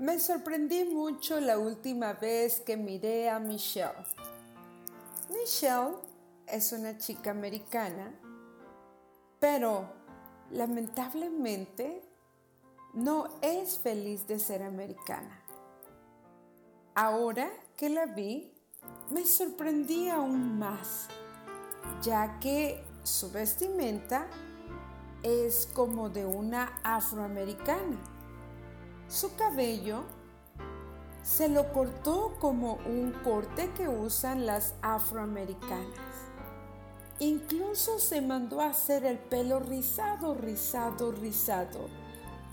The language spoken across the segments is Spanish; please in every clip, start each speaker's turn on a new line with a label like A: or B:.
A: Me sorprendí mucho la última vez que miré a Michelle. Michelle es una chica americana, pero lamentablemente no es feliz de ser americana. Ahora que la vi, me sorprendí aún más, ya que su vestimenta es como de una afroamericana su cabello se lo cortó como un corte que usan las afroamericanas. Incluso se mandó a hacer el pelo rizado, rizado, rizado,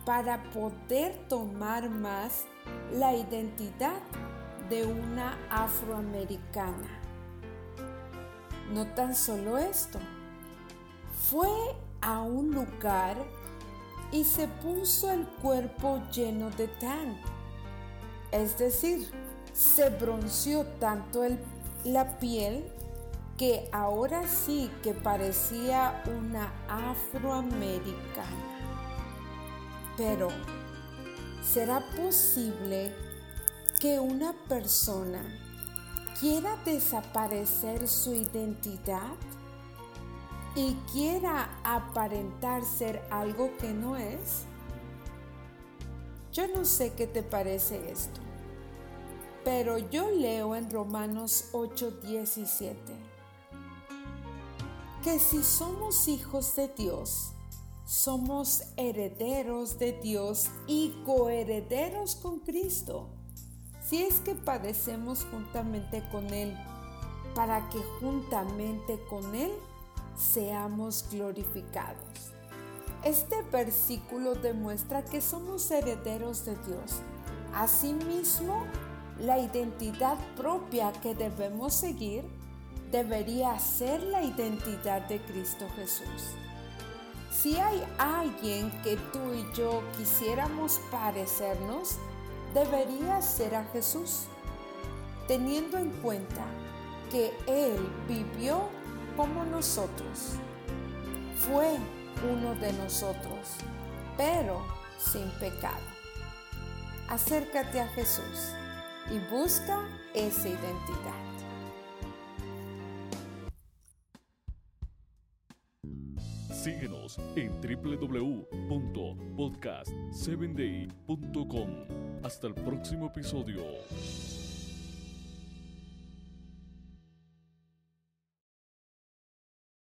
A: para poder tomar más la identidad de una afroamericana. No tan solo esto, fue a un lugar y se puso el cuerpo lleno de tan. Es decir, se bronceó tanto la piel que ahora sí que parecía una afroamericana. Pero, ¿será posible que una persona quiera desaparecer su identidad? Y quiera aparentar ser algo que no es? Yo no sé qué te parece esto, pero yo leo en Romanos 8:17 que si somos hijos de Dios, somos herederos de Dios y coherederos con Cristo, si es que padecemos juntamente con Él, para que juntamente con Él seamos glorificados. Este versículo demuestra que somos herederos de Dios. Asimismo, la identidad propia que debemos seguir debería ser la identidad de Cristo Jesús. Si hay alguien que tú y yo quisiéramos parecernos, debería ser a Jesús, teniendo en cuenta que Él vivió como nosotros. Fue uno de nosotros, pero sin pecado. Acércate a Jesús y busca esa identidad.
B: Síguenos en www.podcast7day.com. Hasta el próximo episodio.